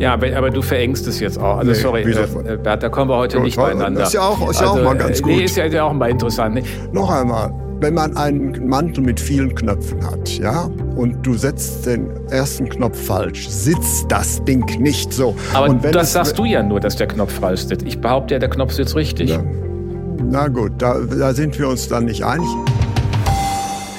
Ja, aber du verengst es jetzt auch. Also nee, sorry, äh, Bert, da kommen wir heute nicht beieinander. Das ist ja auch, ist also, auch mal ganz gut. Nee, ist ja auch mal interessant. Ne? Noch einmal, wenn man einen Mantel mit vielen Knöpfen hat, ja, und du setzt den ersten Knopf falsch, sitzt das Ding nicht so. Aber das sagst du ja nur, dass der Knopf falsch sitzt. Ich behaupte ja, der Knopf sitzt richtig. Ja. Na gut, da, da sind wir uns dann nicht einig.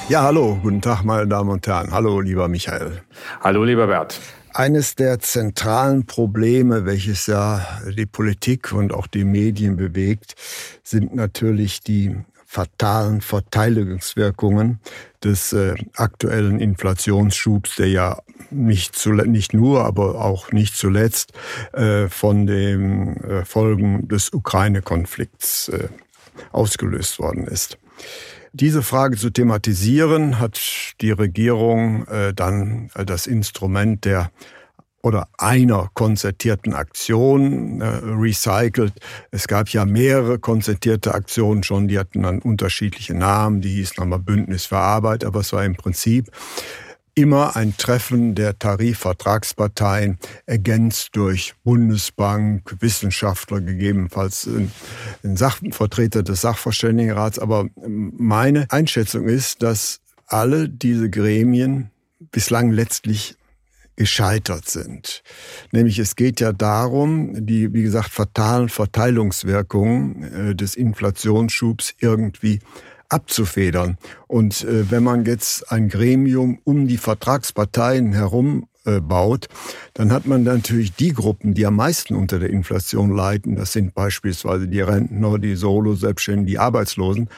Ja, hallo, guten Tag, meine Damen und Herren. Hallo, lieber Michael. Hallo, lieber Bert. Eines der zentralen Probleme, welches ja die Politik und auch die Medien bewegt, sind natürlich die fatalen Verteilungswirkungen des äh, aktuellen Inflationsschubs, der ja nicht, zu, nicht nur, aber auch nicht zuletzt äh, von den äh, Folgen des Ukraine-Konflikts äh, ausgelöst worden ist. Diese Frage zu thematisieren, hat die Regierung äh, dann äh, das Instrument der oder einer konzertierten Aktion äh, recycelt. Es gab ja mehrere konzertierte Aktionen schon, die hatten dann unterschiedliche Namen, die hießen einmal Bündnis für Arbeit, aber es war im Prinzip immer ein Treffen der Tarifvertragsparteien, ergänzt durch Bundesbank, Wissenschaftler, gegebenenfalls ein Sach Vertreter des Sachverständigenrats. Aber meine Einschätzung ist, dass alle diese Gremien bislang letztlich gescheitert sind. Nämlich es geht ja darum, die, wie gesagt, fatalen Verteilungswirkungen äh, des Inflationsschubs irgendwie abzufedern. Und äh, wenn man jetzt ein Gremium um die Vertragsparteien herum äh, baut, dann hat man natürlich die Gruppen, die am meisten unter der Inflation leiden, das sind beispielsweise die Rentner, die Solo-Selbstständigen, die Arbeitslosen,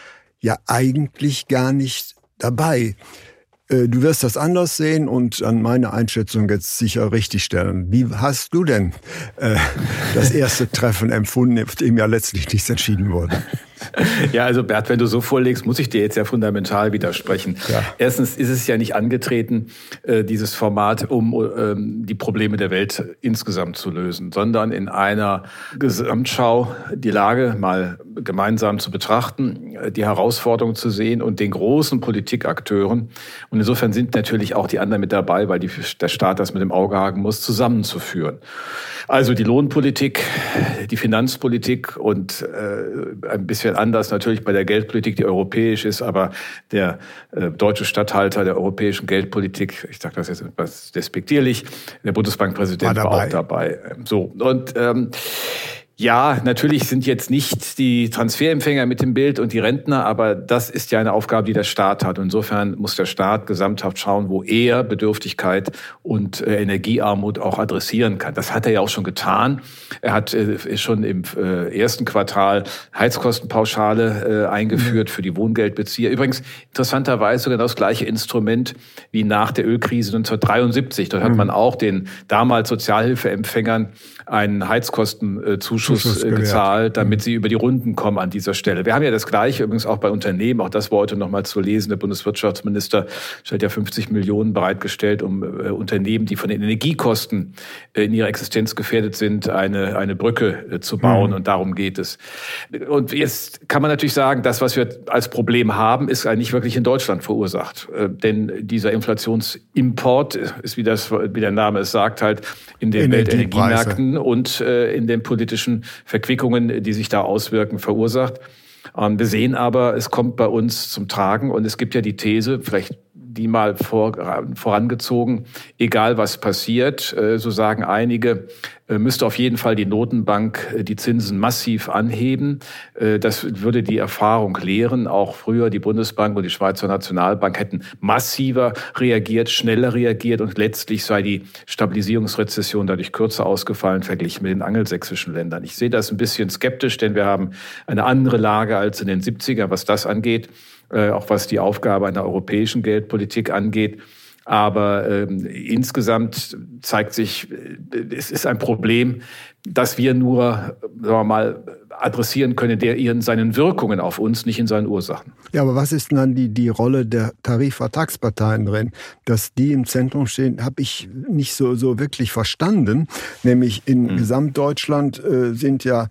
ja eigentlich gar nicht dabei. Äh, du wirst das anders sehen und an meine Einschätzung jetzt sicher richtig stellen. Wie hast du denn äh, das erste Treffen empfunden, auf dem ja letztlich nichts entschieden wurde? Ja, also Bert, wenn du so vorlegst, muss ich dir jetzt ja fundamental widersprechen. Ja. Erstens ist es ja nicht angetreten, äh, dieses Format, um ähm, die Probleme der Welt insgesamt zu lösen, sondern in einer Gesamtschau die Lage mal gemeinsam zu betrachten, äh, die Herausforderungen zu sehen und den großen Politikakteuren. Und insofern sind natürlich auch die anderen mit dabei, weil die, der Staat das mit dem Auge haken muss, zusammenzuführen. Also die Lohnpolitik, die Finanzpolitik und äh, ein bisschen anders natürlich bei der Geldpolitik, die europäisch ist, aber der äh, deutsche Statthalter der europäischen Geldpolitik, ich sage das jetzt etwas despektierlich, der Bundesbankpräsident war, war auch dabei. So und ähm, ja, natürlich sind jetzt nicht die Transferempfänger mit dem Bild und die Rentner, aber das ist ja eine Aufgabe, die der Staat hat. insofern muss der Staat gesamthaft schauen, wo er Bedürftigkeit und äh, Energiearmut auch adressieren kann. Das hat er ja auch schon getan. Er hat äh, schon im äh, ersten Quartal Heizkostenpauschale äh, eingeführt für die Wohngeldbezieher. Übrigens interessanterweise sogar das gleiche Instrument wie nach der Ölkrise 1973. Dort hat mhm. man auch den damals Sozialhilfeempfängern einen Heizkostenzuschuss Zuschuss gezahlt, damit mhm. sie über die Runden kommen an dieser Stelle. Wir haben ja das Gleiche übrigens auch bei Unternehmen. Auch das war heute noch mal zu lesen. Der Bundeswirtschaftsminister stellt ja 50 Millionen bereitgestellt, um äh, Unternehmen, die von den Energiekosten äh, in ihrer Existenz gefährdet sind, eine, eine Brücke äh, zu bauen. Mhm. Und darum geht es. Und jetzt kann man natürlich sagen, das, was wir als Problem haben, ist eigentlich wirklich in Deutschland verursacht. Äh, denn dieser Inflationsimport ist, wie, das, wie der Name es sagt, halt in den Weltenergiemärkten und äh, in den politischen Verquickungen, die sich da auswirken, verursacht. Ähm, wir sehen aber, es kommt bei uns zum Tragen und es gibt ja die These, vielleicht die mal vor, vorangezogen, egal was passiert, äh, so sagen einige, äh, müsste auf jeden Fall die Notenbank äh, die Zinsen massiv anheben. Das würde die Erfahrung lehren. Auch früher die Bundesbank und die Schweizer Nationalbank hätten massiver reagiert, schneller reagiert und letztlich sei die Stabilisierungsrezession dadurch kürzer ausgefallen verglichen mit den angelsächsischen Ländern. Ich sehe das ein bisschen skeptisch, denn wir haben eine andere Lage als in den 70er, was das angeht. Äh, auch was die Aufgabe einer europäischen Geldpolitik angeht. Aber ähm, insgesamt zeigt sich, äh, es ist ein Problem, das wir nur, sagen wir mal, adressieren können, der in seinen Wirkungen auf uns, nicht in seinen Ursachen. Ja, aber was ist denn dann die, die Rolle der Tarifvertragsparteien drin? Dass die im Zentrum stehen, habe ich nicht so, so wirklich verstanden. Nämlich in hm. Gesamtdeutschland äh, sind ja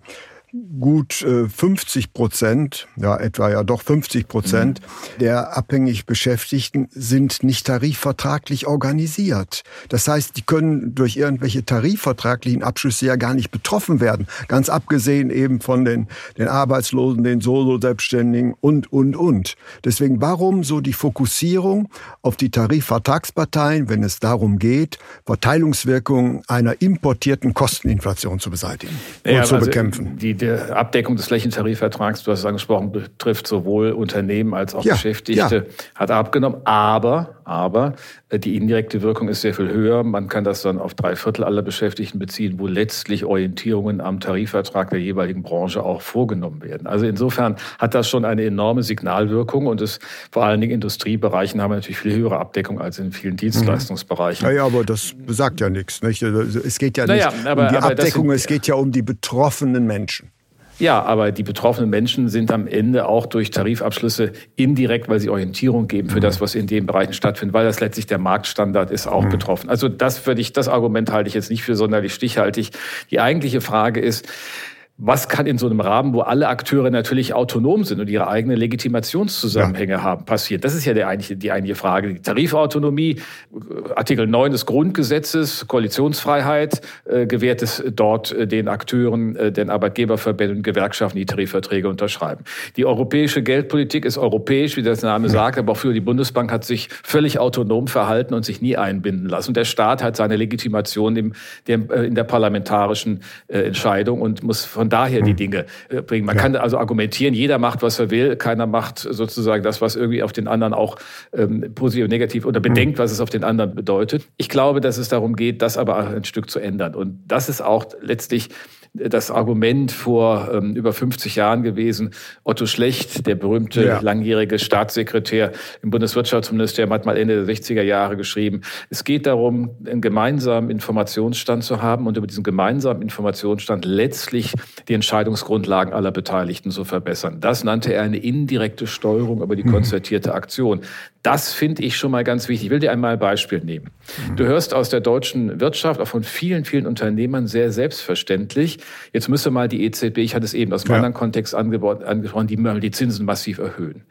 gut 50 äh, Prozent, ja etwa ja doch 50 Prozent mhm. der abhängig Beschäftigten sind nicht tarifvertraglich organisiert. Das heißt, die können durch irgendwelche tarifvertraglichen Abschlüsse ja gar nicht betroffen werden. Ganz abgesehen eben von den, den Arbeitslosen, den Solo-Selbstständigen und, und, und. Deswegen, warum so die Fokussierung auf die Tarifvertragsparteien, wenn es darum geht, Verteilungswirkungen einer importierten Kosteninflation zu beseitigen ja, und zu also bekämpfen? Die, die Abdeckung des Flächentarifvertrags, du hast es angesprochen, betrifft sowohl Unternehmen als auch ja, Beschäftigte, ja. hat abgenommen. Aber, aber äh, die indirekte Wirkung ist sehr viel höher. Man kann das dann auf drei Viertel aller Beschäftigten beziehen, wo letztlich Orientierungen am Tarifvertrag der jeweiligen Branche auch vorgenommen werden. Also insofern hat das schon eine enorme Signalwirkung und es vor allen Dingen Industriebereichen haben wir natürlich viel höhere Abdeckung als in vielen Dienstleistungsbereichen. Naja, aber das besagt ja nichts. Nicht? Es geht ja nicht naja, aber, um die Abdeckung, sind, es geht ja um die betroffenen Menschen. Ja, aber die betroffenen Menschen sind am Ende auch durch Tarifabschlüsse indirekt, weil sie Orientierung geben für mhm. das, was in den Bereichen stattfindet, weil das letztlich der Marktstandard ist, auch mhm. betroffen. Also das würde ich, das Argument halte ich jetzt nicht für sonderlich stichhaltig. Die eigentliche Frage ist, was kann in so einem Rahmen, wo alle Akteure natürlich autonom sind und ihre eigenen Legitimationszusammenhänge ja. haben, passieren? Das ist ja die eigentliche, die eigentliche Frage. Die Tarifautonomie, Artikel 9 des Grundgesetzes, Koalitionsfreiheit, äh, gewährt es dort äh, den Akteuren, äh, den Arbeitgeberverbänden und Gewerkschaften, die Tarifverträge unterschreiben. Die europäische Geldpolitik ist europäisch, wie der Name sagt, aber auch für die Bundesbank hat sich völlig autonom verhalten und sich nie einbinden lassen. Und der Staat hat seine Legitimation im, dem, äh, in der parlamentarischen äh, Entscheidung und muss von von daher die hm. Dinge äh, bringen. Man ja. kann also argumentieren, jeder macht, was er will, keiner macht sozusagen das, was irgendwie auf den anderen auch ähm, positiv und negativ oder bedenkt, hm. was es auf den anderen bedeutet. Ich glaube, dass es darum geht, das aber ein Stück zu ändern. Und das ist auch letztlich das Argument vor ähm, über 50 Jahren gewesen. Otto Schlecht, der berühmte ja. langjährige Staatssekretär im Bundeswirtschaftsministerium, hat mal Ende der 60er Jahre geschrieben, es geht darum, einen gemeinsamen Informationsstand zu haben und über diesen gemeinsamen Informationsstand letztlich die Entscheidungsgrundlagen aller Beteiligten zu verbessern. Das nannte er eine indirekte Steuerung über die mhm. konzertierte Aktion. Das finde ich schon mal ganz wichtig. Ich will dir einmal ein Beispiel nehmen. Du hörst aus der deutschen Wirtschaft, auch von vielen, vielen Unternehmern sehr selbstverständlich, jetzt müsse mal die EZB, ich hatte es eben aus einem ja. anderen Kontext angesprochen, die mal die Zinsen massiv erhöhen.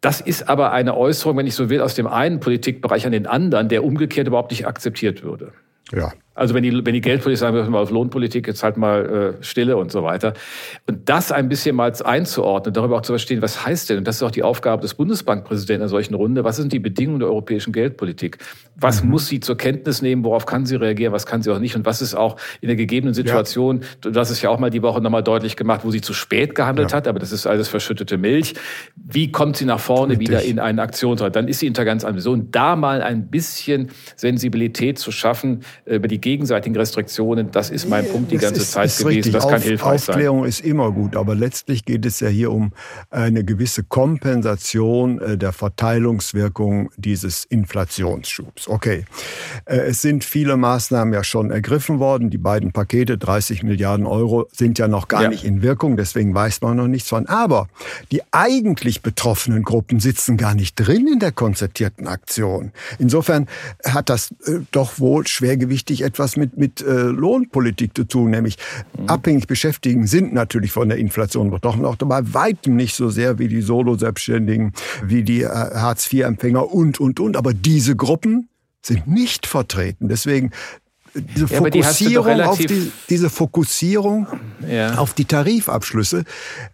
Das ist aber eine Äußerung, wenn ich so will, aus dem einen Politikbereich an den anderen, der umgekehrt überhaupt nicht akzeptiert würde. Ja. Also wenn die, wenn die Geldpolitik sagen, wir mal auf Lohnpolitik, jetzt halt mal äh, Stille und so weiter. Und das ein bisschen mal einzuordnen, darüber auch zu verstehen, was heißt denn, und das ist auch die Aufgabe des Bundesbankpräsidenten in einer solchen Runde, was sind die Bedingungen der europäischen Geldpolitik? Was mhm. muss sie zur Kenntnis nehmen, worauf kann sie reagieren, was kann sie auch nicht? Und was ist auch in der gegebenen Situation, ja. das ist ja auch mal die Woche nochmal deutlich gemacht, wo sie zu spät gehandelt ja. hat, aber das ist alles verschüttete Milch. Wie kommt sie nach vorne Richtig. wieder in eine Aktion? Dann ist sie hinter ganz anderen So, und da mal ein bisschen Sensibilität zu schaffen äh, über die gegenseitigen Restriktionen, das ist mein Punkt die ganze ist, Zeit gewesen. Richtig. Das kann Auf, hilfreich sein. Aufklärung ist immer gut, aber letztlich geht es ja hier um eine gewisse Kompensation äh, der Verteilungswirkung dieses Inflationsschubs. Okay, äh, es sind viele Maßnahmen ja schon ergriffen worden. Die beiden Pakete, 30 Milliarden Euro, sind ja noch gar ja. nicht in Wirkung, deswegen weiß man noch nichts von. Aber die eigentlich betroffenen Gruppen sitzen gar nicht drin in der konzertierten Aktion. Insofern hat das äh, doch wohl schwergewichtig etwas mit, mit äh, Lohnpolitik zu tun, nämlich mhm. abhängig Beschäftigten sind natürlich von der Inflation betroffen, auch bei weitem nicht so sehr wie die Solo-Selbstständigen, wie die äh, Hartz-IV-Empfänger und, und, und. Aber diese Gruppen sind nicht vertreten. Deswegen diese ja, Fokussierung die auf die, diese Fokussierung ja. auf die Tarifabschlüsse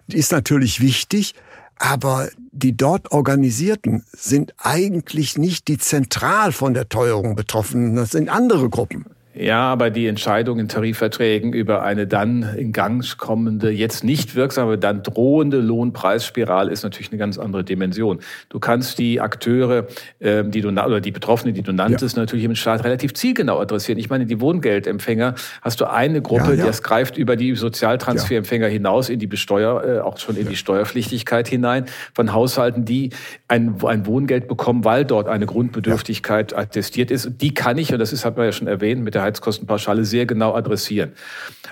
ist natürlich wichtig, aber die dort organisierten sind eigentlich nicht die zentral von der Teuerung betroffenen. Das sind andere Gruppen. Ja, aber die Entscheidung in Tarifverträgen über eine dann in Gang kommende, jetzt nicht wirksame, dann drohende Lohnpreisspirale ist natürlich eine ganz andere Dimension. Du kannst die Akteure, ähm, die du oder die Betroffenen, die du nanntest, ja. natürlich im Staat relativ zielgenau adressieren. Ich meine, die Wohngeldempfänger hast du eine Gruppe, ja, ja. das greift über die Sozialtransferempfänger hinaus in die Besteuer, äh, auch schon in die Steuerpflichtigkeit hinein von Haushalten, die ein, ein Wohngeld bekommen, weil dort eine Grundbedürftigkeit attestiert ist. Die kann ich, und das ist, hat man ja schon erwähnt, mit der Heizkostenpauschale sehr genau adressieren.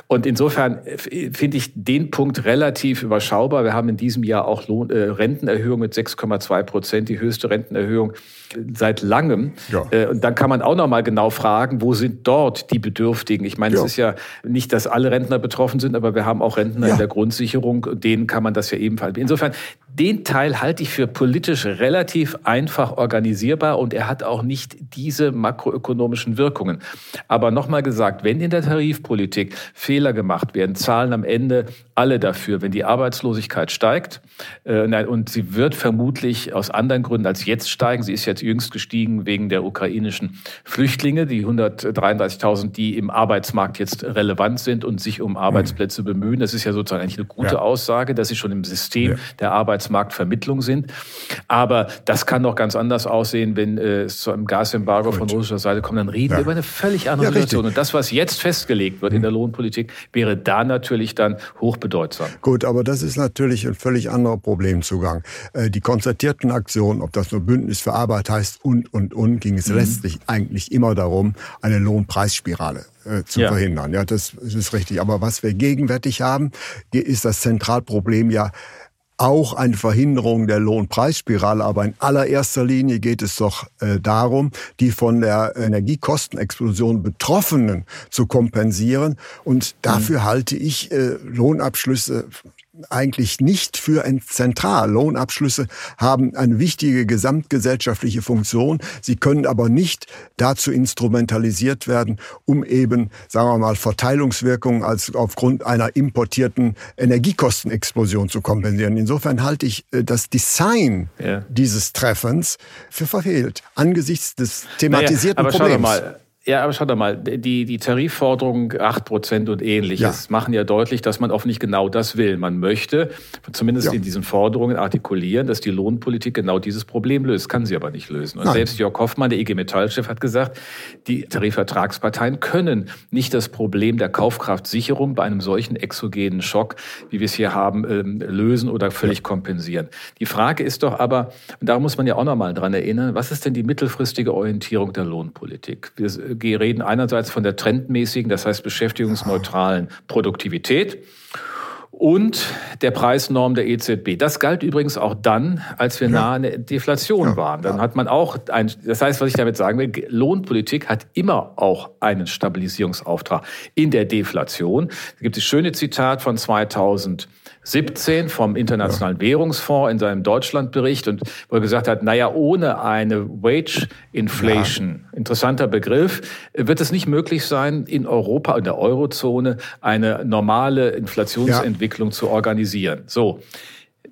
Und insofern finde ich den Punkt relativ überschaubar. Wir haben in diesem Jahr auch Lohn, äh, Rentenerhöhung mit 6,2 Prozent, die höchste Rentenerhöhung seit langem. Ja. Äh, und dann kann man auch noch mal genau fragen, wo sind dort die Bedürftigen? Ich meine, ja. es ist ja nicht, dass alle Rentner betroffen sind, aber wir haben auch Rentner ja. in der Grundsicherung. Denen kann man das ja ebenfalls. Insofern, den Teil halte ich für politisch relativ einfach organisierbar und er hat auch nicht diese makroökonomischen Wirkungen. Aber nochmal gesagt, wenn in der Tarifpolitik Fehler gemacht werden, zahlen am Ende alle dafür. Wenn die Arbeitslosigkeit steigt, äh, und sie wird vermutlich aus anderen Gründen als jetzt steigen, sie ist jetzt jüngst gestiegen wegen der ukrainischen Flüchtlinge, die 133.000, die im Arbeitsmarkt jetzt relevant sind und sich um Arbeitsplätze bemühen. Das ist ja sozusagen eigentlich eine gute ja. Aussage, dass sie schon im System ja. der Arbeits Arbeitsmarktvermittlung sind. Aber das kann doch ganz anders aussehen, wenn äh, es zu einem Gasembargo Gut. von russischer Seite kommt. Dann reden ja. wir über eine völlig andere ja, Situation. Und das, was jetzt festgelegt wird in der Lohnpolitik, wäre da natürlich dann hochbedeutsam. Gut, aber das ist natürlich ein völlig anderer Problemzugang. Äh, die konzertierten Aktionen, ob das nur Bündnis für Arbeit heißt und, und, und, ging es mhm. letztlich eigentlich immer darum, eine Lohnpreisspirale äh, zu ja. verhindern. Ja, das ist richtig. Aber was wir gegenwärtig haben, ist das Zentralproblem ja auch eine Verhinderung der Lohnpreisspirale. Aber in allererster Linie geht es doch äh, darum, die von der Energiekostenexplosion Betroffenen zu kompensieren. Und dafür mhm. halte ich äh, Lohnabschlüsse eigentlich nicht für ein Zentral. Lohnabschlüsse haben eine wichtige gesamtgesellschaftliche Funktion. Sie können aber nicht dazu instrumentalisiert werden, um eben, sagen wir mal, Verteilungswirkungen als aufgrund einer importierten Energiekostenexplosion zu kompensieren. Insofern halte ich äh, das Design ja. dieses Treffens für verfehlt angesichts des thematisierten naja, aber Problems. Schau mal ja, aber schau doch mal, die, die Tarifforderung acht Prozent und ähnliches ja. machen ja deutlich, dass man oft nicht genau das will. Man möchte zumindest ja. in diesen Forderungen artikulieren, dass die Lohnpolitik genau dieses Problem löst. Kann sie aber nicht lösen. Und Nein. selbst Jörg Hoffmann, der IG Metall-Chef, hat gesagt, die Tarifvertragsparteien können nicht das Problem der Kaufkraftsicherung bei einem solchen exogenen Schock, wie wir es hier haben, ähm, lösen oder völlig ja. kompensieren. Die Frage ist doch aber, und da muss man ja auch noch mal dran erinnern, was ist denn die mittelfristige Orientierung der Lohnpolitik? Wir reden einerseits von der trendmäßigen, das heißt beschäftigungsneutralen Produktivität und der Preisnorm der EZB. Das galt übrigens auch dann, als wir ja. nahe an der Deflation ja. waren. Dann hat man auch ein, das heißt, was ich damit sagen will, Lohnpolitik hat immer auch einen Stabilisierungsauftrag in der Deflation. Da gibt es schöne Zitat von 2000 17 vom Internationalen. Währungsfonds in seinem Deutschlandbericht und wo er gesagt hat, naja, ohne eine Wage Inflation, ja. interessanter Begriff, wird es nicht möglich sein, in Europa, in der Eurozone eine normale Inflationsentwicklung ja. zu organisieren. So.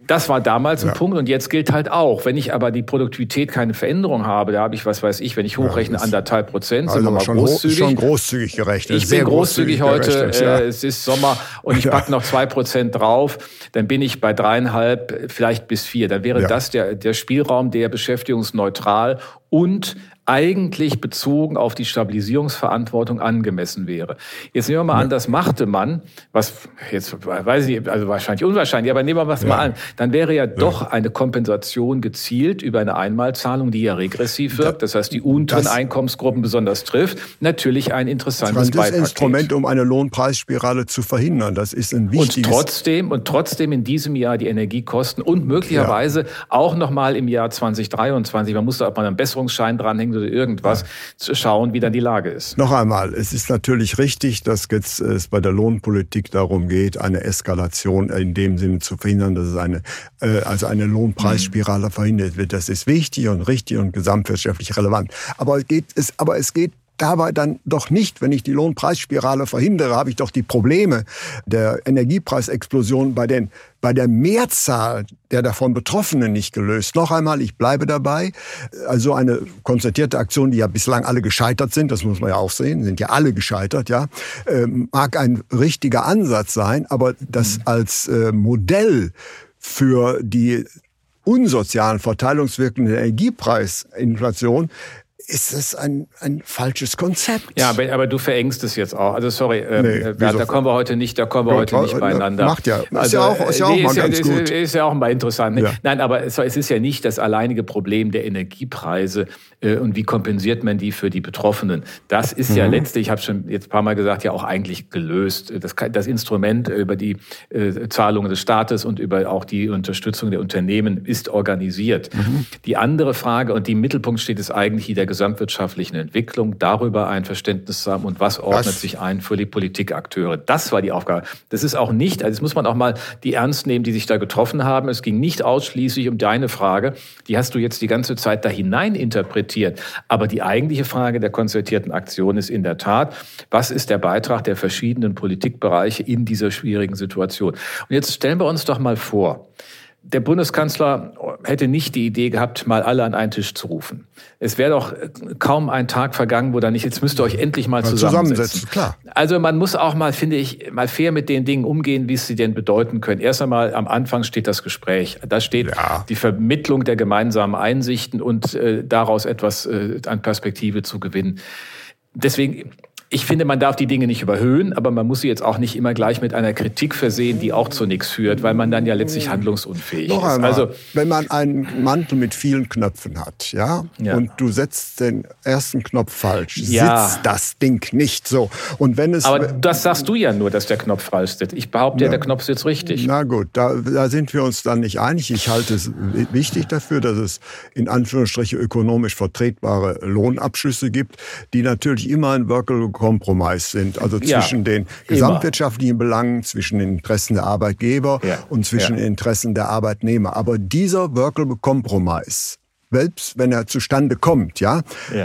Das war damals ja. ein Punkt und jetzt gilt halt auch, wenn ich aber die Produktivität keine Veränderung habe, da habe ich, was weiß ich, wenn ich hochrechne, ja, anderthalb Prozent, also sind wir mal schon großzügig. Schon großzügig gerechnet. Ich bin großzügig, großzügig heute, ja. äh, es ist Sommer und ich packe noch zwei Prozent drauf, dann bin ich bei dreieinhalb, vielleicht bis vier. Dann wäre das der, der Spielraum, der beschäftigungsneutral und eigentlich bezogen auf die Stabilisierungsverantwortung angemessen wäre. Jetzt nehmen wir mal ja. an, das machte man, was jetzt weiß ich, also wahrscheinlich unwahrscheinlich, aber nehmen wir das ja. mal an, dann wäre ja, ja, doch eine Kompensation gezielt über eine Einmalzahlung, die ja regressiv wirkt, das heißt die unteren Einkommensgruppen besonders trifft, natürlich ein interessantes das ist ein Instrument, um eine Lohnpreisspirale zu verhindern. Das ist ein wichtiges. Und trotzdem und trotzdem in diesem Jahr die Energiekosten und möglicherweise auch noch mal im Jahr 2023, man muss da auch mal einen Besserungsschein dranhängen oder irgendwas, ja. zu schauen, wie dann die Lage ist. Noch einmal, es ist natürlich richtig, dass jetzt es bei der Lohnpolitik darum geht, eine Eskalation in dem Sinne zu verhindern, dass es eine, äh, also eine Lohnpreisspirale mhm. verhindert wird. Das ist wichtig und richtig und gesamtwirtschaftlich relevant. Aber es geht, es, aber es geht dabei dann doch nicht, wenn ich die Lohnpreisspirale verhindere, habe ich doch die Probleme der Energiepreisexplosion bei den bei der Mehrzahl der davon Betroffenen nicht gelöst. Noch einmal, ich bleibe dabei. Also eine konzertierte Aktion, die ja bislang alle gescheitert sind, das muss man ja auch sehen, sind ja alle gescheitert, ja, ähm, mag ein richtiger Ansatz sein, aber das mhm. als äh, Modell für die unsozialen Verteilungswirkungen der Energiepreisinflation ist es ein, ein falsches Konzept. Ja, aber, aber, du verengst es jetzt auch. Also sorry, ähm, nee, da, da, kommen wir heute nicht, da kommen wir heute nicht beieinander. Macht ja, ist also, ja auch, ist ja auch nee, mal ganz ist, gut. Ist ja auch mal interessant. Ne? Ja. Nein, aber es, es, ist ja nicht das alleinige Problem der Energiepreise äh, und wie kompensiert man die für die Betroffenen. Das ist mhm. ja letztlich, ich habe schon jetzt ein paar Mal gesagt, ja auch eigentlich gelöst. Das, das Instrument über die äh, Zahlungen des Staates und über auch die Unterstützung der Unternehmen ist organisiert. Mhm. Die andere Frage und die im Mittelpunkt steht, ist eigentlich der gesamtwirtschaftlichen Entwicklung, darüber ein Verständnis zu haben und was ordnet was? sich ein für die Politikakteure. Das war die Aufgabe. Das ist auch nicht, also das muss man auch mal die ernst nehmen, die sich da getroffen haben. Es ging nicht ausschließlich um deine Frage, die hast du jetzt die ganze Zeit da hinein interpretiert. Aber die eigentliche Frage der konzertierten Aktion ist in der Tat, was ist der Beitrag der verschiedenen Politikbereiche in dieser schwierigen Situation? Und jetzt stellen wir uns doch mal vor, der Bundeskanzler hätte nicht die Idee gehabt, mal alle an einen Tisch zu rufen. Es wäre doch kaum ein Tag vergangen, wo da nicht, jetzt müsst ihr euch endlich mal, zusammensetzen. zusammensetzen. Klar. Also man muss auch mal, finde ich, mal fair mit den Dingen umgehen, wie es sie denn bedeuten können. Erst einmal am Anfang steht das Gespräch. Da steht ja. die Vermittlung der gemeinsamen Einsichten und äh, daraus etwas äh, an Perspektive zu gewinnen. Deswegen, ich finde, man darf die Dinge nicht überhöhen, aber man muss sie jetzt auch nicht immer gleich mit einer Kritik versehen, die auch zu nichts führt, weil man dann ja letztlich handlungsunfähig Noch ist. Einmal, also wenn man einen Mantel mit vielen Knöpfen hat, ja, ja. und du setzt den ersten Knopf falsch, ja. sitzt das Ding nicht so. Und wenn es aber das sagst du ja nur, dass der Knopf falsch sitzt. Ich behaupte ja, der Knopf sitzt richtig. Na gut, da, da sind wir uns dann nicht einig. Ich halte es wichtig dafür, dass es in Anführungsstrichen ökonomisch vertretbare Lohnabschlüsse gibt, die natürlich immer ein Workable Kompromiss sind. Also zwischen ja, den gesamtwirtschaftlichen immer. Belangen, zwischen den Interessen der Arbeitgeber ja, und zwischen ja. den Interessen der Arbeitnehmer. Aber dieser Workable Compromise, selbst wenn er zustande kommt, ja,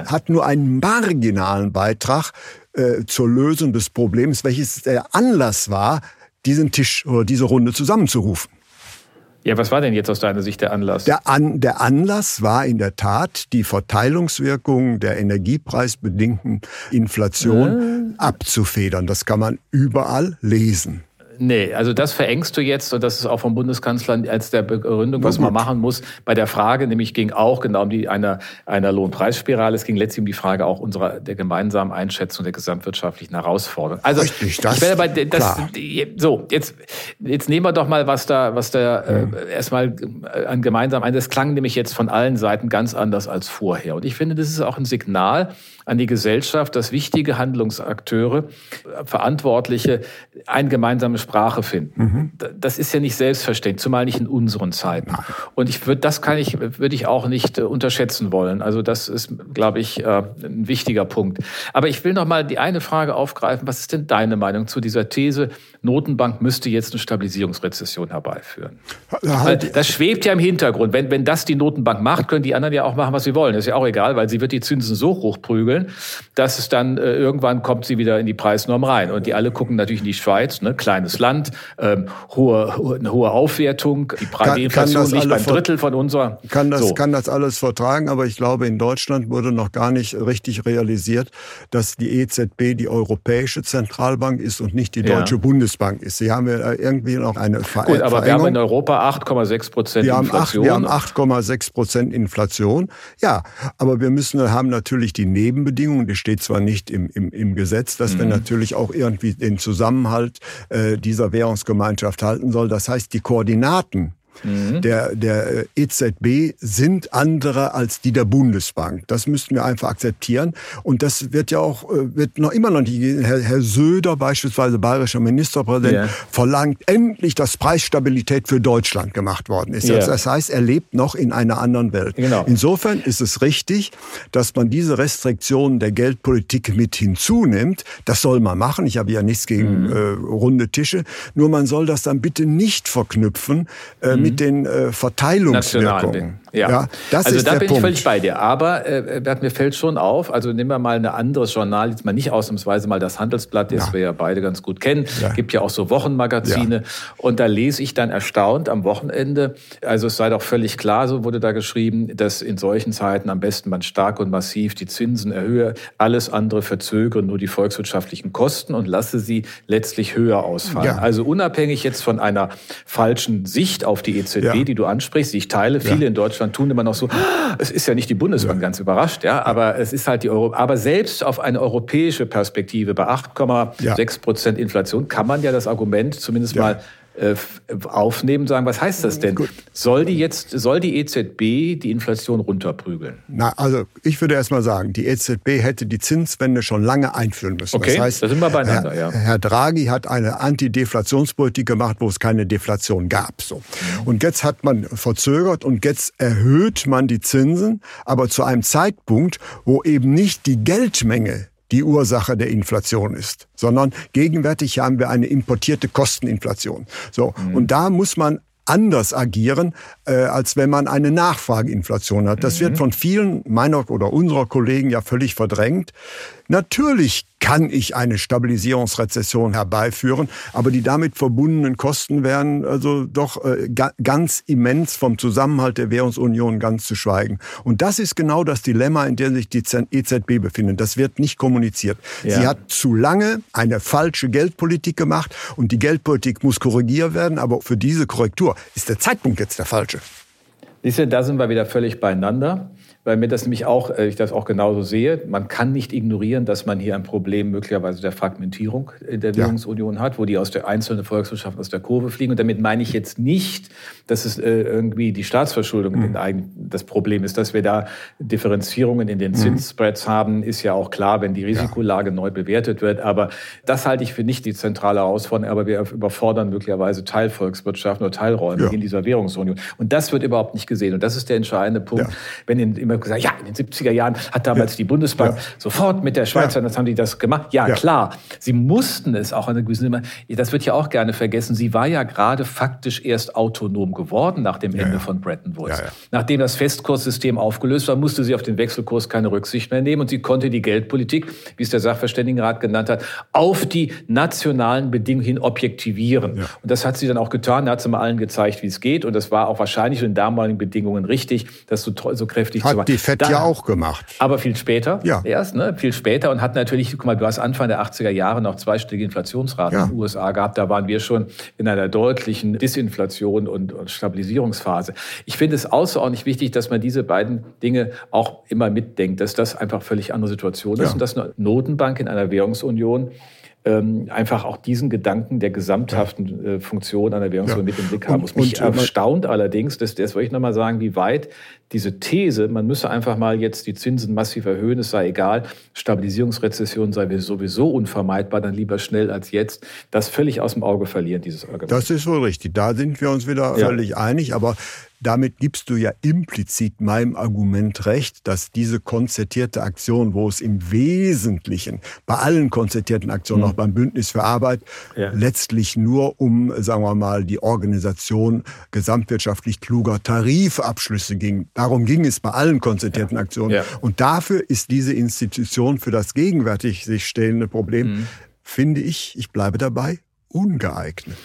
hat nur einen marginalen Beitrag äh, zur Lösung des Problems, welches der Anlass war, diesen Tisch oder diese Runde zusammenzurufen. Ja, was war denn jetzt aus deiner Sicht der Anlass? Der, An der Anlass war in der Tat die Verteilungswirkung der energiepreisbedingten Inflation äh. abzufedern. Das kann man überall lesen. Nee, also das verengst du jetzt und das ist auch vom Bundeskanzler als der Begründung, was man machen muss. Bei der Frage, nämlich ging auch genau um die einer, einer Lohnpreisspirale. Es ging letztlich um die Frage auch unserer der gemeinsamen Einschätzung der gesamtwirtschaftlichen Herausforderungen. Also Richtig, das, ich werde bei das, klar. so jetzt jetzt nehmen wir doch mal was da was da äh, erstmal äh, an gemeinsam ein. Das klang nämlich jetzt von allen Seiten ganz anders als vorher und ich finde, das ist auch ein Signal an die Gesellschaft, dass wichtige Handlungsakteure, Verantwortliche eine gemeinsame Sprache finden. Mhm. Das ist ja nicht selbstverständlich, zumal nicht in unseren Zeiten. Und ich würde, das kann ich, würde ich auch nicht äh, unterschätzen wollen. Also das ist, glaube ich, äh, ein wichtiger Punkt. Aber ich will noch mal die eine Frage aufgreifen. Was ist denn deine Meinung zu dieser These, Notenbank müsste jetzt eine Stabilisierungsrezession herbeiführen? Halt. das schwebt ja im Hintergrund. Wenn, wenn das die Notenbank macht, können die anderen ja auch machen, was sie wollen. Das ist ja auch egal, weil sie wird die Zinsen so hoch prügeln, entwickeln, dass es dann äh, irgendwann kommt sie wieder in die Preisnorm rein. Und die alle gucken natürlich in die Schweiz, ne, kleines Land, ähm, hohe, eine hohe Aufwertung, die, Pre kann, Inflation kann liegt beim Drittel von unserer. Kann das, so. kann das alles vertragen, aber ich glaube, in Deutschland wurde noch gar nicht richtig realisiert, dass die EZB die Europäische Zentralbank ist und nicht die Deutsche ja. Bundesbank ist. Sie haben ja irgendwie noch eine Ver Gut, aber Verengung. wir haben in Europa 8,6 Prozent Inflation. wir haben 8,6 Prozent Inflation. Ja, aber wir müssen haben natürlich die Neben Rahmenbedingungen, die steht zwar nicht im, im, im Gesetz, dass mhm. wir natürlich auch irgendwie den Zusammenhalt äh, dieser Währungsgemeinschaft halten soll. Das heißt, die Koordinaten mhm. der, der EZB sind andere als die der Bundesbank. Das müssten wir einfach akzeptieren. Und das wird ja auch, äh, wird noch immer noch nicht, Herr, Herr Söder beispielsweise, bayerischer Ministerpräsident, yeah. verlangt endlich, dass Preisstabilität für Deutschland gemacht worden ist. Yeah. Das heißt, er lebt noch in einer anderen Welt. Genau. Insofern ist es richtig, dass man diese Restriktionen der Geldpolitik mit hinzunimmt. Das soll man machen. Ich habe ja nichts gegen mhm. äh, runde Tische. Nur man soll das dann bitte nicht verknüpfen äh, mit den äh, Verteilungswirkungen. Ja. ja, das also ist da bin Punkt. ich völlig bei dir. Aber äh, mir fällt schon auf, also nehmen wir mal ein anderes Journal, jetzt mal nicht ausnahmsweise mal das Handelsblatt, das ja. wir ja beide ganz gut kennen. Ja. Gibt ja auch so Wochenmagazine. Und da lese ich dann erstaunt am Wochenende, also es sei doch völlig klar, so wurde da geschrieben, dass in solchen Zeiten am besten man stark und massiv die Zinsen erhöhe, alles andere verzögere nur die volkswirtschaftlichen Kosten und lasse sie letztlich höher ausfallen. Also unabhängig jetzt von einer falschen Sicht auf die EZB, die du ansprichst, die ich teile, viele in Deutschland tun immer noch so, es ist ja nicht die Bundesbank, ganz überrascht, ja, aber es ist halt die Euro. Aber selbst auf eine europäische Perspektive bei 8,6 Prozent Inflation kann man ja das Argument zumindest ja. mal äh, aufnehmen, sagen, was heißt das denn? Gut. Soll die jetzt, soll die EZB die Inflation runterprügeln? Na, also ich würde erst mal sagen, die EZB hätte die Zinswende schon lange einführen müssen. Okay, das heißt, da sind wir beieinander, Herr, ja. Herr Draghi hat eine Antideflationspolitik gemacht, wo es keine Deflation gab. So. Und jetzt hat man verzögert und jetzt erhöht man die Zinsen, aber zu einem Zeitpunkt, wo eben nicht die Geldmenge die Ursache der Inflation ist, sondern gegenwärtig haben wir eine importierte Kosteninflation. So. Mhm. Und da muss man anders agieren, äh, als wenn man eine Nachfrageinflation hat. Das mhm. wird von vielen meiner oder unserer Kollegen ja völlig verdrängt. Natürlich kann ich eine Stabilisierungsrezession herbeiführen, aber die damit verbundenen Kosten wären also doch äh, ganz immens vom Zusammenhalt der Währungsunion ganz zu schweigen. Und das ist genau das Dilemma, in dem sich die EZB befindet. Das wird nicht kommuniziert. Ja. Sie hat zu lange eine falsche Geldpolitik gemacht und die Geldpolitik muss korrigiert werden, aber für diese Korrektur ist der Zeitpunkt jetzt der falsche. Siehst du, da sind wir wieder völlig beieinander weil mir das nämlich auch, äh, ich das auch genauso sehe. Man kann nicht ignorieren, dass man hier ein Problem möglicherweise der Fragmentierung in der Währungsunion ja. hat, wo die aus der einzelnen Volkswirtschaft aus der Kurve fliegen. Und damit meine ich jetzt nicht, dass es äh, irgendwie die Staatsverschuldung mhm. das Problem ist, dass wir da Differenzierungen in den mhm. Zinsspreads haben, ist ja auch klar, wenn die Risikolage ja. neu bewertet wird. Aber das halte ich für nicht die zentrale Herausforderung. Aber wir überfordern möglicherweise Teilvolkswirtschaften oder Teilräume ja. in dieser Währungsunion. Und das wird überhaupt nicht gesehen. Und das ist der entscheidende Punkt. Wenn in, immer gesagt, ja, in den 70er Jahren hat damals ja. die Bundesbank ja. sofort mit der Schweizer, ja. das haben die das gemacht. Ja, klar, sie mussten es auch an einer gewissen, das wird ja auch gerne vergessen, sie war ja gerade faktisch erst autonom geworden nach dem Ende von Bretton Woods. Nachdem das Festkurssystem aufgelöst war, musste sie auf den Wechselkurs keine Rücksicht mehr nehmen und sie konnte die Geldpolitik, wie es der Sachverständigenrat genannt hat, auf die nationalen Bedingungen hin objektivieren. Und das hat sie dann auch getan, da hat sie mal allen gezeigt, wie es geht und das war auch wahrscheinlich in damaligen Bedingungen richtig, das so, so kräftig hat zu machen. Die FED da, ja auch gemacht. Aber viel später ja. erst, ne? viel später und hat natürlich, guck mal, du hast Anfang der 80er Jahre noch zweistellige Inflationsraten ja. in den USA gehabt. Da waren wir schon in einer deutlichen Disinflation und, und Stabilisierungsphase. Ich finde es außerordentlich wichtig, dass man diese beiden Dinge auch immer mitdenkt, dass das einfach völlig andere Situation ist ja. und dass eine Notenbank in einer Währungsunion ähm, einfach auch diesen Gedanken der gesamthaften äh, Funktion einer Währungsunion ja. mit im Blick haben muss. Mich und, erstaunt allerdings, das, das wollte ich nochmal sagen, wie weit diese These, man müsse einfach mal jetzt die Zinsen massiv erhöhen, es sei egal, Stabilisierungsrezession sei sowieso unvermeidbar, dann lieber schnell als jetzt, das völlig aus dem Auge verlieren, dieses Argument. Das ist wohl richtig. Da sind wir uns wieder ja. völlig einig. Aber damit gibst du ja implizit meinem Argument recht, dass diese konzertierte Aktion, wo es im Wesentlichen bei allen konzertierten Aktionen, mhm. auch beim Bündnis für Arbeit, ja. letztlich nur um, sagen wir mal, die Organisation gesamtwirtschaftlich kluger Tarifabschlüsse ging. Darum ging es bei allen konzertierten ja. Aktionen. Ja. Und dafür ist diese Institution für das gegenwärtig sich stellende Problem, mhm. finde ich, ich bleibe dabei, ungeeignet.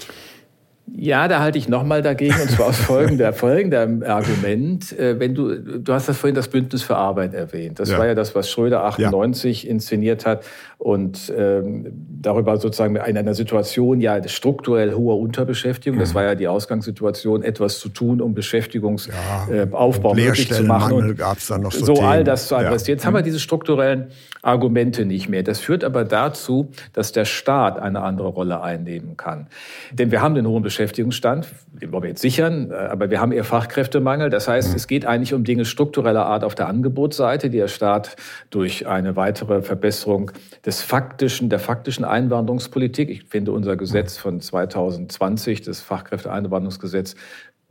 Ja, da halte ich nochmal dagegen, und zwar aus folgender, folgender Argument. Äh, wenn du, du hast das vorhin das Bündnis für Arbeit erwähnt. Das ja. war ja das, was Schröder 98 ja. inszeniert hat und ähm, darüber sozusagen in einer Situation ja strukturell hoher Unterbeschäftigung, das mhm. war ja die Ausgangssituation, etwas zu tun, um Beschäftigungsaufbau ja, äh, möglich zu machen. Und gab's dann noch so, so all das zu adressieren. Jetzt haben wir mhm. diese strukturellen Argumente nicht mehr. Das führt aber dazu, dass der Staat eine andere Rolle einnehmen kann. Denn wir haben den hohen Beschäftigungsstand, den wollen wir jetzt sichern, äh, aber wir haben eher Fachkräftemangel. Das heißt, es geht eigentlich um Dinge struktureller Art auf der Angebotsseite, die der Staat durch eine weitere Verbesserung des faktischen, der faktischen Einwanderungspolitik, ich finde unser Gesetz von 2020, das Fachkräfteeinwanderungsgesetz,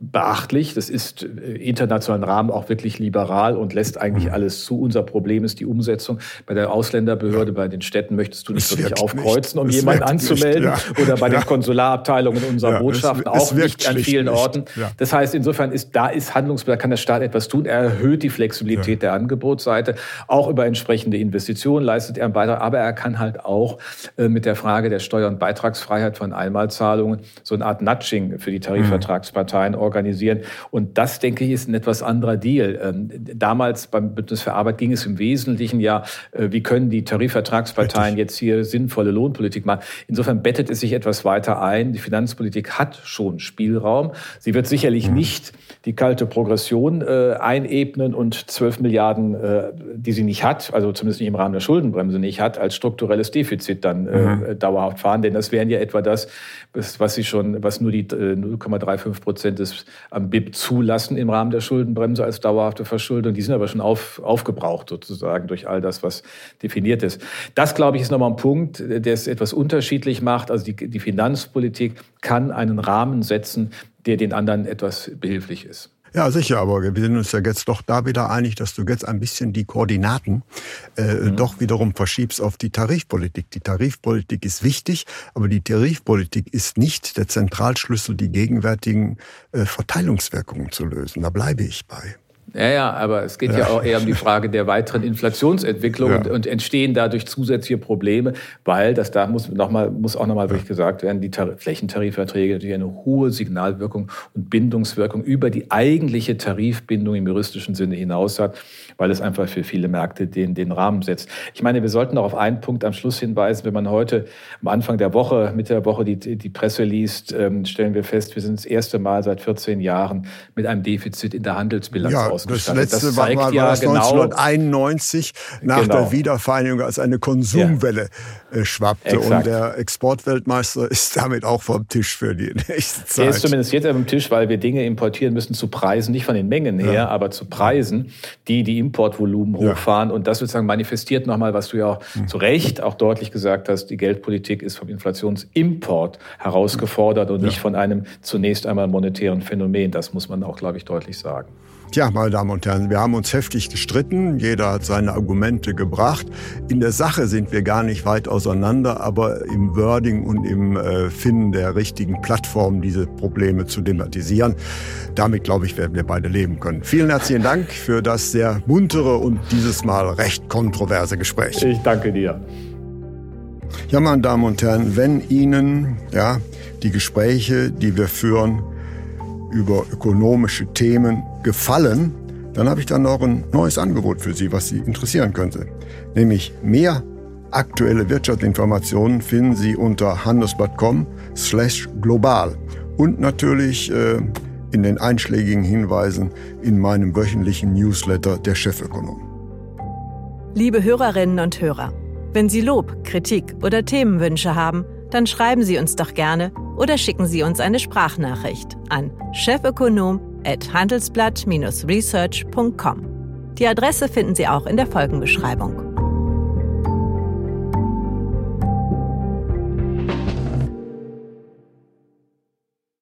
beachtlich. Das ist äh, internationalen Rahmen auch wirklich liberal und lässt eigentlich mhm. alles zu. Unser Problem ist die Umsetzung. Bei der Ausländerbehörde, bei den Städten möchtest du nicht es wirklich aufkreuzen, um jemanden anzumelden. Nicht, ja. Oder bei ja. den Konsularabteilungen unserer ja, Botschaften es, auch nicht an vielen nicht. Orten. Das heißt, insofern ist da ist Handlungsbedarf, kann der Staat etwas tun. Er erhöht die Flexibilität der Angebotsseite. Auch über entsprechende Investitionen leistet er einen Beitrag. Aber er kann halt auch äh, mit der Frage der Steuer- und Beitragsfreiheit von Einmalzahlungen so eine Art Nudging für die mhm. Tarifvertragsparteien organisieren organisieren. Und das, denke ich, ist ein etwas anderer Deal. Ähm, damals beim Bündnis für Arbeit ging es im Wesentlichen ja, äh, wie können die Tarifvertragsparteien jetzt hier sinnvolle Lohnpolitik machen. Insofern bettet es sich etwas weiter ein. Die Finanzpolitik hat schon Spielraum. Sie wird sicherlich mhm. nicht die kalte Progression äh, einebnen und 12 Milliarden, äh, die sie nicht hat, also zumindest nicht im Rahmen der Schuldenbremse nicht hat, als strukturelles Defizit dann äh, mhm. dauerhaft fahren. Denn das wären ja etwa das, was sie schon, was nur die 0,35 äh, Prozent des am BIP zulassen im Rahmen der Schuldenbremse als dauerhafte Verschuldung. Die sind aber schon auf, aufgebraucht sozusagen durch all das, was definiert ist. Das, glaube ich, ist nochmal ein Punkt, der es etwas unterschiedlich macht. Also die, die Finanzpolitik kann einen Rahmen setzen, der den anderen etwas behilflich ist. Ja, sicher, aber wir sind uns ja jetzt doch da wieder einig, dass du jetzt ein bisschen die Koordinaten äh, mhm. doch wiederum verschiebst auf die Tarifpolitik. Die Tarifpolitik ist wichtig, aber die Tarifpolitik ist nicht der Zentralschlüssel, die gegenwärtigen äh, Verteilungswirkungen zu lösen. Da bleibe ich bei. Ja, ja, aber es geht ja, ja auch eher um die Frage der weiteren Inflationsentwicklung ja. und, und, entstehen dadurch zusätzliche Probleme, weil das da muss noch mal, muss auch nochmal wirklich gesagt werden, die Tar Flächentarifverträge natürlich eine hohe Signalwirkung und Bindungswirkung über die eigentliche Tarifbindung im juristischen Sinne hinaus hat weil es einfach für viele Märkte den, den Rahmen setzt. Ich meine, wir sollten auch auf einen Punkt am Schluss hinweisen. Wenn man heute am Anfang der Woche, Mitte der Woche die, die Presse liest, ähm, stellen wir fest, wir sind das erste Mal seit 14 Jahren mit einem Defizit in der Handelsbilanz ja, ausgestattet. Das letzte das war, war, ja das genau, 1991 nach genau. der Wiedervereinigung als eine Konsumwelle ja. äh, schwappte. Exakt. Und der Exportweltmeister ist damit auch vom Tisch für die nächste Zeit. Er ist zumindest jetzt am Tisch, weil wir Dinge importieren müssen zu Preisen, nicht von den Mengen her, ja. aber zu Preisen, die die Importvolumen hochfahren. Und das sozusagen manifestiert nochmal, was du ja auch mhm. zu Recht auch deutlich gesagt hast, die Geldpolitik ist vom Inflationsimport herausgefordert und nicht von einem zunächst einmal monetären Phänomen. Das muss man auch, glaube ich, deutlich sagen. Tja, meine Damen und Herren, wir haben uns heftig gestritten. Jeder hat seine Argumente gebracht. In der Sache sind wir gar nicht weit auseinander, aber im Wording und im äh, Finden der richtigen Plattform diese Probleme zu thematisieren, damit, glaube ich, werden wir beide leben können. Vielen herzlichen Dank für das sehr muntere und dieses Mal recht kontroverse Gespräch. Ich danke dir. Ja, meine Damen und Herren, wenn Ihnen ja, die Gespräche, die wir führen, über ökonomische Themen gefallen, dann habe ich dann noch ein neues Angebot für Sie, was Sie interessieren könnte. Nämlich mehr aktuelle Wirtschaftsinformationen finden Sie unter handelsblatt.com slash global und natürlich äh, in den einschlägigen Hinweisen in meinem wöchentlichen Newsletter der Chefökonom. Liebe Hörerinnen und Hörer, wenn Sie Lob, Kritik oder Themenwünsche haben, dann schreiben Sie uns doch gerne oder schicken Sie uns eine Sprachnachricht an chefökonom@handelsblatt-research.com. Die Adresse finden Sie auch in der Folgenbeschreibung.